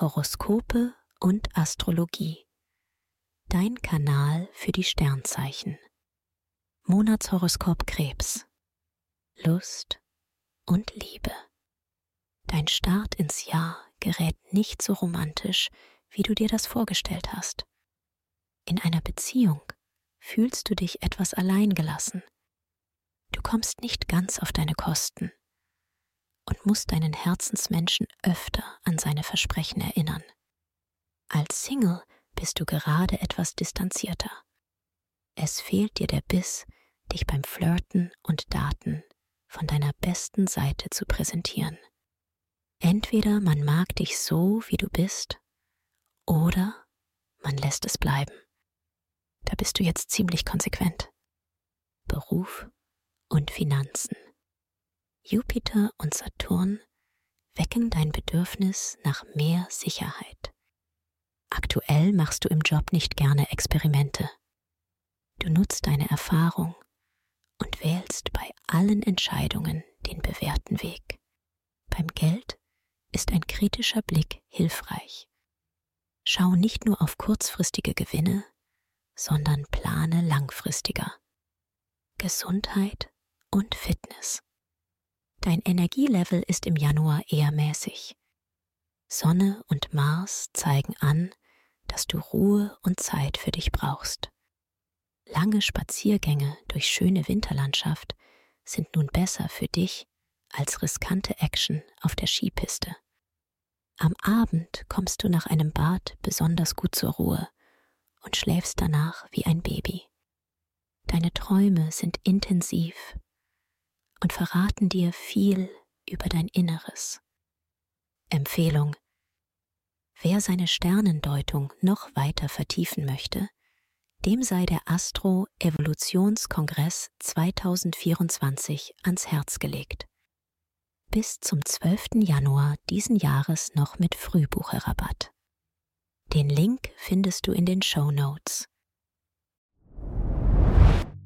Horoskope und Astrologie. Dein Kanal für die Sternzeichen. Monatshoroskop Krebs. Lust und Liebe. Dein Start ins Jahr gerät nicht so romantisch, wie du dir das vorgestellt hast. In einer Beziehung fühlst du dich etwas alleingelassen. Du kommst nicht ganz auf deine Kosten und musst deinen Herzensmenschen öfter an seine Versprechen erinnern. Als Single bist du gerade etwas distanzierter. Es fehlt dir der Biss, dich beim Flirten und Daten von deiner besten Seite zu präsentieren. Entweder man mag dich so, wie du bist, oder man lässt es bleiben. Da bist du jetzt ziemlich konsequent. Beruf und Finanzen. Jupiter und Saturn wecken dein Bedürfnis nach mehr Sicherheit. Aktuell machst du im Job nicht gerne Experimente. Du nutzt deine Erfahrung und wählst bei allen Entscheidungen den bewährten Weg. Beim Geld ist ein kritischer Blick hilfreich. Schau nicht nur auf kurzfristige Gewinne, sondern plane langfristiger. Gesundheit und Fitness. Dein Energielevel ist im Januar eher mäßig. Sonne und Mars zeigen an, dass du Ruhe und Zeit für dich brauchst. Lange Spaziergänge durch schöne Winterlandschaft sind nun besser für dich als riskante Action auf der Skipiste. Am Abend kommst du nach einem Bad besonders gut zur Ruhe und schläfst danach wie ein Baby. Deine Träume sind intensiv und verraten dir viel über dein Inneres. Empfehlung Wer seine Sternendeutung noch weiter vertiefen möchte, dem sei der Astro Evolutionskongress 2024 ans Herz gelegt. Bis zum 12. Januar diesen Jahres noch mit Frühbucherrabatt. Den Link findest du in den Show Notes.